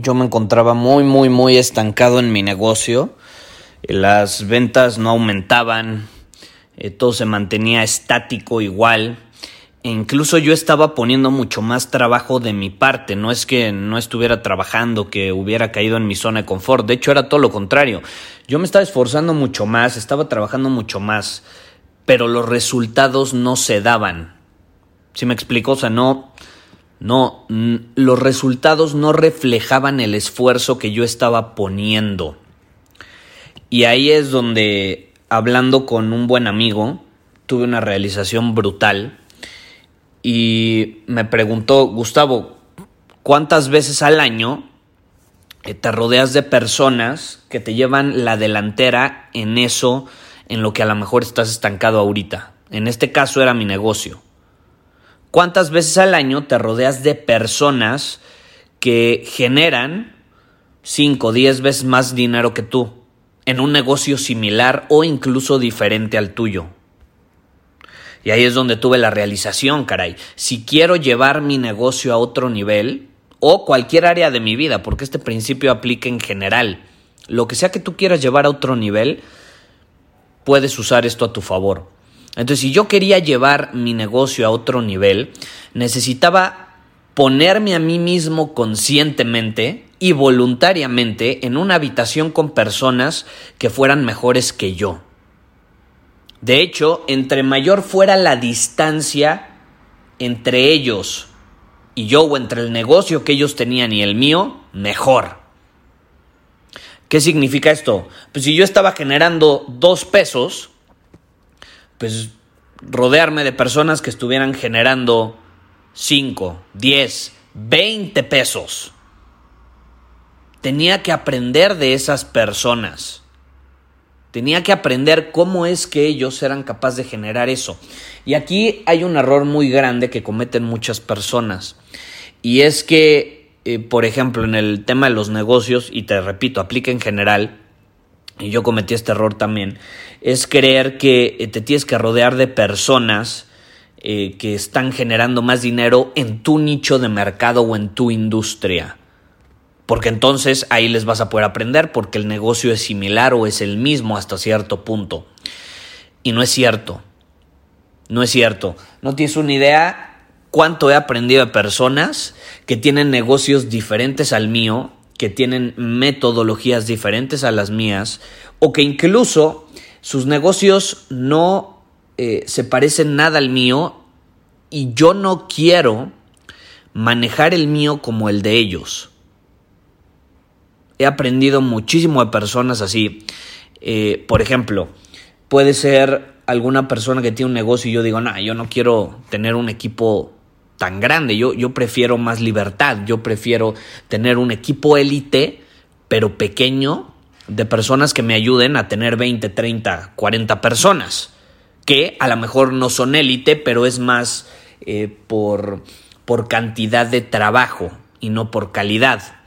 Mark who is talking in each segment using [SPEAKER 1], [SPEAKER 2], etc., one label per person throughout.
[SPEAKER 1] yo me encontraba muy, muy, muy estancado en mi negocio. Las ventas no aumentaban, eh, todo se mantenía estático igual. E incluso yo estaba poniendo mucho más trabajo de mi parte. No es que no estuviera trabajando, que hubiera caído en mi zona de confort. De hecho, era todo lo contrario. Yo me estaba esforzando mucho más, estaba trabajando mucho más, pero los resultados no se daban. ¿Sí me explico? O sea, no, no, los resultados no reflejaban el esfuerzo que yo estaba poniendo. Y ahí es donde, hablando con un buen amigo, tuve una realización brutal y me preguntó, Gustavo, ¿cuántas veces al año eh, te rodeas de personas que te llevan la delantera en eso en lo que a lo mejor estás estancado ahorita? En este caso era mi negocio. ¿Cuántas veces al año te rodeas de personas que generan 5 o 10 veces más dinero que tú en un negocio similar o incluso diferente al tuyo? Y ahí es donde tuve la realización, caray. Si quiero llevar mi negocio a otro nivel, o cualquier área de mi vida, porque este principio aplica en general, lo que sea que tú quieras llevar a otro nivel, puedes usar esto a tu favor. Entonces, si yo quería llevar mi negocio a otro nivel, necesitaba ponerme a mí mismo conscientemente y voluntariamente en una habitación con personas que fueran mejores que yo. De hecho, entre mayor fuera la distancia entre ellos y yo o entre el negocio que ellos tenían y el mío, mejor. ¿Qué significa esto? Pues si yo estaba generando dos pesos, pues rodearme de personas que estuvieran generando 5, 10, 20 pesos. Tenía que aprender de esas personas. Tenía que aprender cómo es que ellos eran capaces de generar eso. Y aquí hay un error muy grande que cometen muchas personas. Y es que, eh, por ejemplo, en el tema de los negocios, y te repito, aplica en general, y yo cometí este error también, es creer que eh, te tienes que rodear de personas eh, que están generando más dinero en tu nicho de mercado o en tu industria. Porque entonces ahí les vas a poder aprender porque el negocio es similar o es el mismo hasta cierto punto. Y no es cierto. No es cierto. No tienes una idea cuánto he aprendido de personas que tienen negocios diferentes al mío que tienen metodologías diferentes a las mías o que incluso sus negocios no eh, se parecen nada al mío y yo no quiero manejar el mío como el de ellos. He aprendido muchísimo de personas así. Eh, por ejemplo, puede ser alguna persona que tiene un negocio y yo digo, no, yo no quiero tener un equipo tan grande. Yo, yo prefiero más libertad, yo prefiero tener un equipo élite, pero pequeño, de personas que me ayuden a tener 20, 30, 40 personas, que a lo mejor no son élite, pero es más eh, por, por cantidad de trabajo y no por calidad.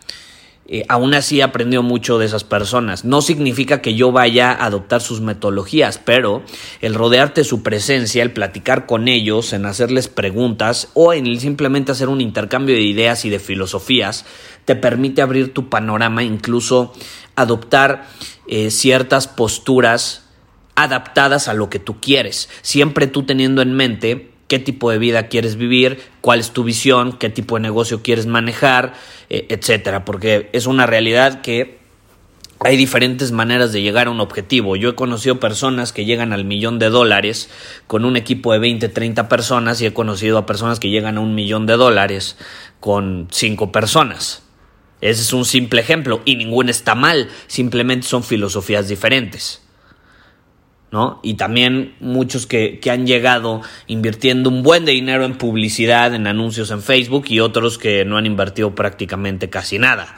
[SPEAKER 1] Eh, aún así he aprendido mucho de esas personas. No significa que yo vaya a adoptar sus metodologías, pero el rodearte su presencia, el platicar con ellos, en hacerles preguntas o en simplemente hacer un intercambio de ideas y de filosofías, te permite abrir tu panorama, incluso adoptar eh, ciertas posturas adaptadas a lo que tú quieres, siempre tú teniendo en mente qué tipo de vida quieres vivir, cuál es tu visión, qué tipo de negocio quieres manejar, eh, etcétera, porque es una realidad que hay diferentes maneras de llegar a un objetivo. Yo he conocido personas que llegan al millón de dólares con un equipo de 20, 30 personas y he conocido a personas que llegan a un millón de dólares con 5 personas. Ese es un simple ejemplo y ninguno está mal, simplemente son filosofías diferentes. Y también muchos que, que, han llegado invirtiendo un buen de dinero en publicidad, en anuncios en Facebook y otros que no han invertido prácticamente casi nada.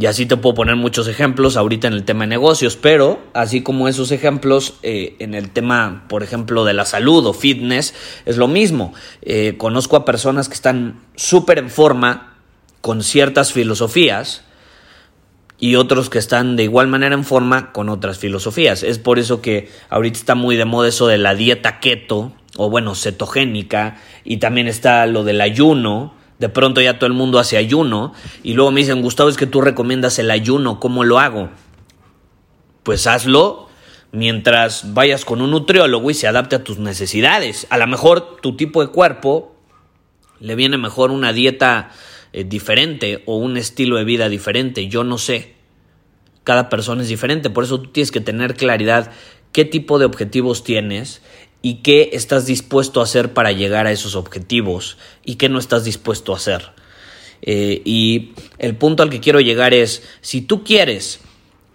[SPEAKER 1] Y así te puedo poner muchos ejemplos ahorita en el tema de negocios, pero así como esos ejemplos eh, en el tema, por ejemplo, de la salud o fitness, es lo mismo. Eh, conozco a personas que están súper en forma con ciertas filosofías y otros que están de igual manera en forma con otras filosofías. Es por eso que ahorita está muy de moda eso de la dieta keto o bueno, cetogénica y también está lo del ayuno de pronto ya todo el mundo hace ayuno y luego me dicen, Gustavo, es que tú recomiendas el ayuno, ¿cómo lo hago? Pues hazlo mientras vayas con un nutriólogo y se adapte a tus necesidades. A lo mejor tu tipo de cuerpo le viene mejor una dieta eh, diferente o un estilo de vida diferente, yo no sé. Cada persona es diferente, por eso tú tienes que tener claridad qué tipo de objetivos tienes y qué estás dispuesto a hacer para llegar a esos objetivos y qué no estás dispuesto a hacer. Eh, y el punto al que quiero llegar es, si tú quieres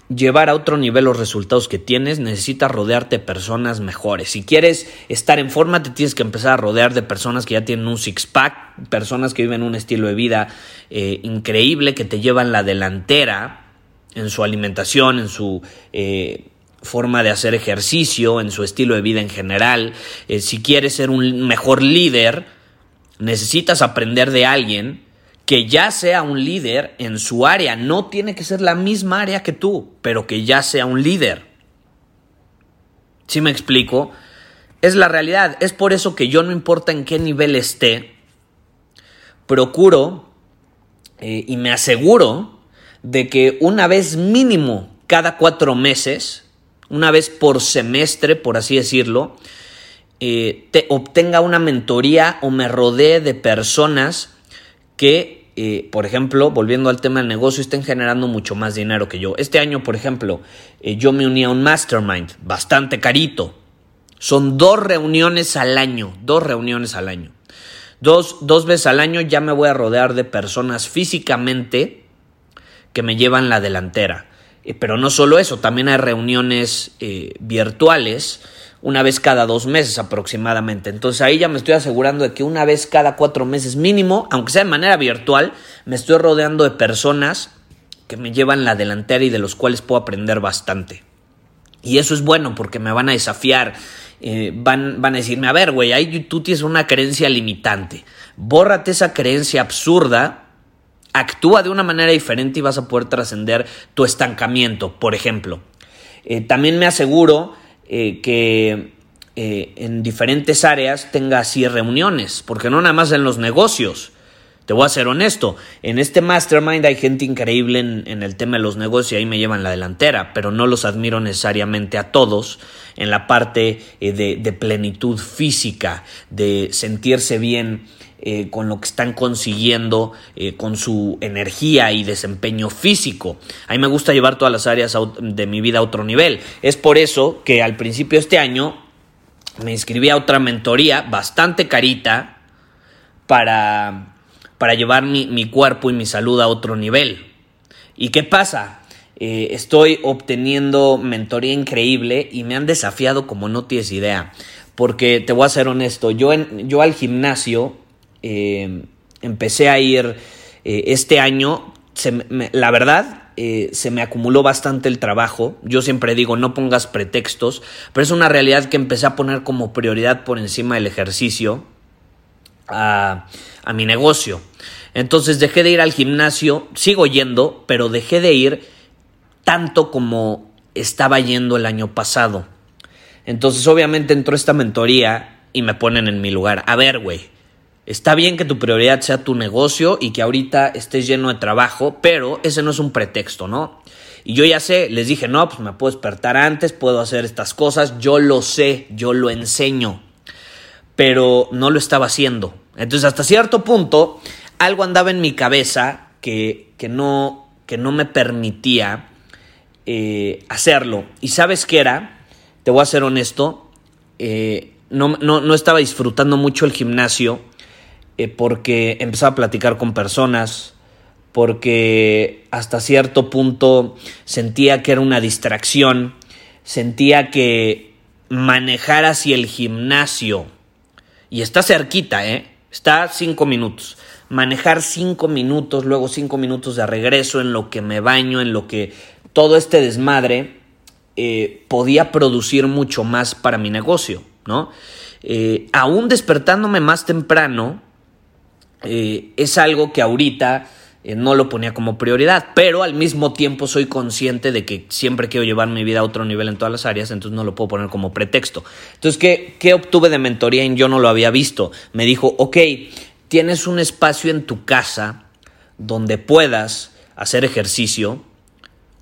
[SPEAKER 1] llevar a otro nivel los resultados que tienes, necesitas rodearte de personas mejores. Si quieres estar en forma, te tienes que empezar a rodear de personas que ya tienen un six-pack, personas que viven un estilo de vida eh, increíble, que te llevan la delantera en su alimentación, en su... Eh, forma de hacer ejercicio, en su estilo de vida en general. Eh, si quieres ser un mejor líder, necesitas aprender de alguien que ya sea un líder en su área. No tiene que ser la misma área que tú, pero que ya sea un líder. ¿Sí me explico? Es la realidad. Es por eso que yo no importa en qué nivel esté, procuro eh, y me aseguro de que una vez mínimo cada cuatro meses, una vez por semestre, por así decirlo, eh, te obtenga una mentoría o me rodee de personas que, eh, por ejemplo, volviendo al tema del negocio, estén generando mucho más dinero que yo. Este año, por ejemplo, eh, yo me uní a un mastermind, bastante carito. Son dos reuniones al año, dos reuniones al año. Dos, dos veces al año ya me voy a rodear de personas físicamente que me llevan la delantera. Eh, pero no solo eso, también hay reuniones virtuales una vez cada dos meses aproximadamente. Entonces ahí ya me estoy asegurando de que una vez cada cuatro meses mínimo, aunque sea de manera virtual, me estoy rodeando de personas que me llevan la delantera y de los cuales puedo aprender bastante. Y eso es bueno porque me van a desafiar, eh, van, van a decirme, a ver, güey, ahí tú tienes una creencia limitante. Bórrate esa creencia absurda actúa de una manera diferente y vas a poder trascender tu estancamiento, por ejemplo. Eh, también me aseguro eh, que eh, en diferentes áreas tenga así reuniones, porque no nada más en los negocios. Te voy a ser honesto, en este mastermind hay gente increíble en, el tema de los negocios y ahí me llevan la delantera, pero no los admiro necesariamente a todos en la parte de, de plenitud física, de sentirse bien eh, con lo que están consiguiendo, eh, con su energía y desempeño físico. A mí me gusta llevar todas las áreas de mi vida a otro nivel. Es por eso que al principio de este año me inscribí a otra mentoría bastante carita para, para llevar mi, cuerpo y mi salud a otro nivel. ¿Y qué pasa? Eh, estoy obteniendo mentoría increíble y me han desafiado como no tienes idea. Porque te voy a ser honesto, yo, en, yo al gimnasio eh, empecé a ir eh, este año, la verdad, eh, se me acumuló bastante el trabajo. Yo siempre digo, no pongas pretextos, pero es una realidad que empecé a poner como prioridad por encima del ejercicio a, a mi negocio. Entonces dejé de ir al gimnasio, sigo yendo, pero dejé de ir tanto como estaba yendo el año pasado. Entonces obviamente entró esta mentoría y me ponen en mi lugar. A ver, güey, Está bien que tu prioridad sea tu negocio y que ahorita estés lleno de trabajo, pero ese no es un pretexto, ¿no? Y yo ya sé, les dije, no, pues me puedo despertar antes, puedo hacer estas cosas, yo lo sé, yo lo enseño. pero no lo estaba haciendo. Entonces, hasta cierto punto, algo andaba en mi cabeza que, que, no, que no me permitía eh, hacerlo. ¿Y sabes qué era? Te voy a ser honesto. Eh, no, no, estaba disfrutando mucho el gimnasio eh, porque empezaba a platicar con personas, porque hasta cierto punto sentía que era una distracción, sentía que manejar hacia el gimnasio, y está cerquita, ¿eh? Está cinco minutos. Manejar cinco minutos, luego cinco minutos de regreso en lo que me baño, en lo que todo este desmadre eh, podía producir mucho más para mi negocio, ¿no? Eh, aún despertándome más temprano, eh, es algo que ahorita eh, no lo ponía como prioridad, pero al mismo tiempo soy consciente de que siempre quiero llevar mi vida a otro nivel en todas las áreas, entonces no lo puedo poner como pretexto. Entonces, ¿qué, qué obtuve de mentoría en Yo no lo había visto? Me dijo, ok, tienes un espacio en tu casa donde puedas hacer ejercicio,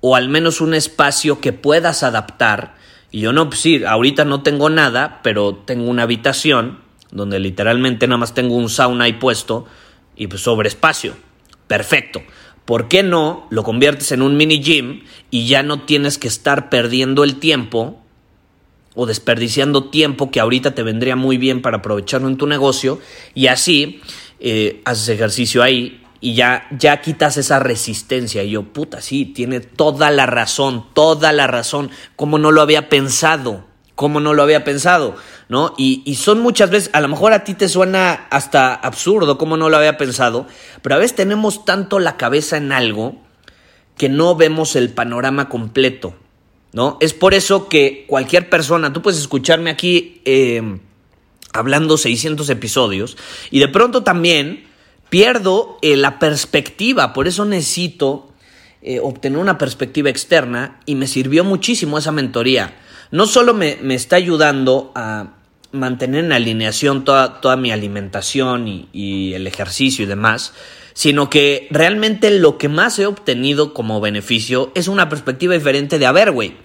[SPEAKER 1] o al menos un espacio que puedas adaptar. Y yo no, pues sí, ahorita no tengo nada, pero tengo una habitación donde literalmente nada más tengo un sauna ahí puesto y pues sobre espacio. Perfecto. ¿Por qué no lo conviertes en un mini gym y ya no tienes que estar perdiendo el tiempo o desperdiciando tiempo que ahorita te vendría muy bien para aprovecharlo en tu negocio y así eh, haces ejercicio ahí y ya, ya quitas esa resistencia. Y yo, puta, sí, tiene toda la razón, toda la razón. ¿Cómo no lo había pensado? ¿Cómo no lo había pensado? ¿No? Y, son muchas veces, a lo mejor a ti te suena hasta absurdo, cómo no lo había pensado, pero a veces tenemos tanto la cabeza en algo que no vemos el panorama completo, ¿no? Es por eso que cualquier persona, tú puedes escucharme aquí em, hablando 600 episodios y de pronto también pierdo eh, la perspectiva, por eso necesito eh, obtener una perspectiva externa y me sirvió muchísimo esa mentoría no solo me, está ayudando a mantener en alineación toda, toda mi alimentación y, el ejercicio y demás, sino que realmente lo que más he obtenido como beneficio es una perspectiva diferente de, a ver, güey,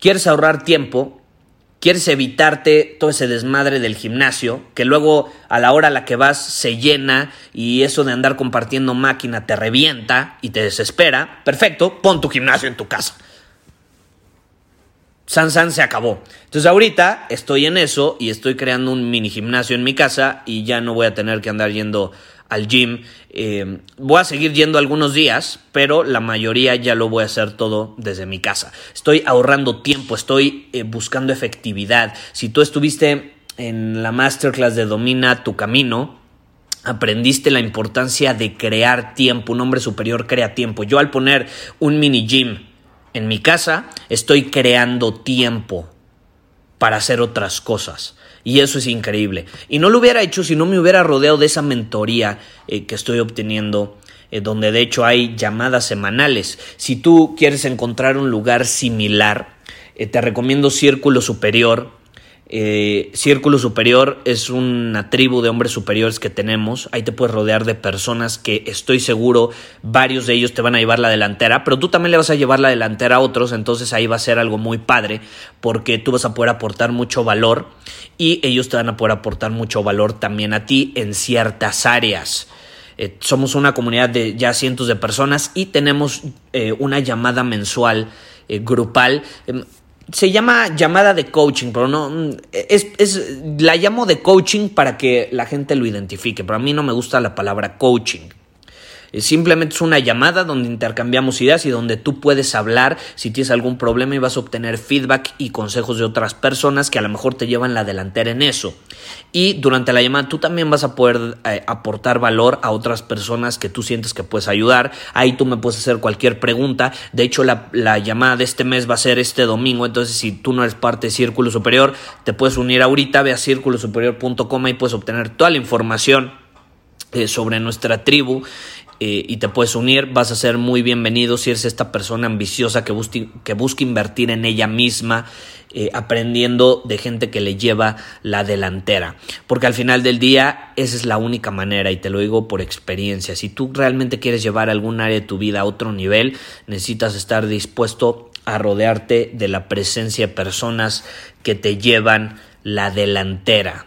[SPEAKER 1] quieres ahorrar tiempo, quieres evitarte todo ese desmadre del gimnasio, que luego a la hora a la que vas se llena y eso de andar compartiendo máquina te revienta y te desespera, perfecto, pon tu gimnasio en tu casa. San San se acabó. Entonces ahorita estoy en eso y estoy creando un mini gimnasio en mi casa y ya no voy a tener que andar yendo al gym. Eh, voy a seguir yendo algunos días, pero la mayoría ya lo voy a hacer todo desde mi casa. Estoy ahorrando tiempo, estoy eh, buscando efectividad. Si tú estuviste en la masterclass de Domina tu Camino, aprendiste la importancia de crear tiempo. Un hombre superior crea tiempo. Yo al poner un mini gym, en mi casa estoy creando tiempo para hacer otras cosas. Y eso es increíble. Y no lo hubiera hecho si no me hubiera rodeado de esa mentoría eh, que estoy obteniendo, eh, donde de hecho hay llamadas semanales. Si tú quieres encontrar un lugar similar, eh, te recomiendo Círculo Superior eh, Círculo Superior es una tribu de hombres superiores que tenemos. Ahí te puedes rodear de personas que estoy seguro varios de ellos te van a llevar la delantera, pero tú también le vas a llevar la delantera a otros, entonces ahí va a ser algo muy padre porque tú vas a poder aportar mucho valor y ellos te van a poder aportar mucho valor también a ti en ciertas áreas. Eh, somos una comunidad de ya cientos de personas y tenemos eh, una llamada mensual grupal em, se llama llamada de coaching, pero no es, es, la llamo de coaching para que la gente lo identifique, pero a mí no me gusta la palabra coaching. Simplemente es una llamada donde intercambiamos ideas y donde tú puedes hablar si tienes algún problema y vas a obtener feedback y consejos de otras personas que a lo mejor te llevan la delantera en eso. Y durante la llamada tú también vas a poder eh, aportar valor a otras personas que tú sientes que puedes ayudar. Ahí tú me puedes hacer cualquier pregunta. De hecho, la, la llamada de este mes va a ser este domingo. Entonces, si tú no eres parte de Círculo Superior, te puedes unir ahorita. Ve a círculosuperior.com y puedes obtener toda la información eh, sobre nuestra tribu eh, y te puedes unir, vas a ser muy bienvenido si eres esta persona ambiciosa que, que busca invertir en ella misma, eh, aprendiendo de gente que le lleva la delantera. Porque al final del día esa es la única manera y te lo digo por experiencia. Si tú realmente quieres llevar algún área de tu vida a otro nivel, necesitas estar dispuesto a rodearte de la presencia de personas que te llevan la delantera.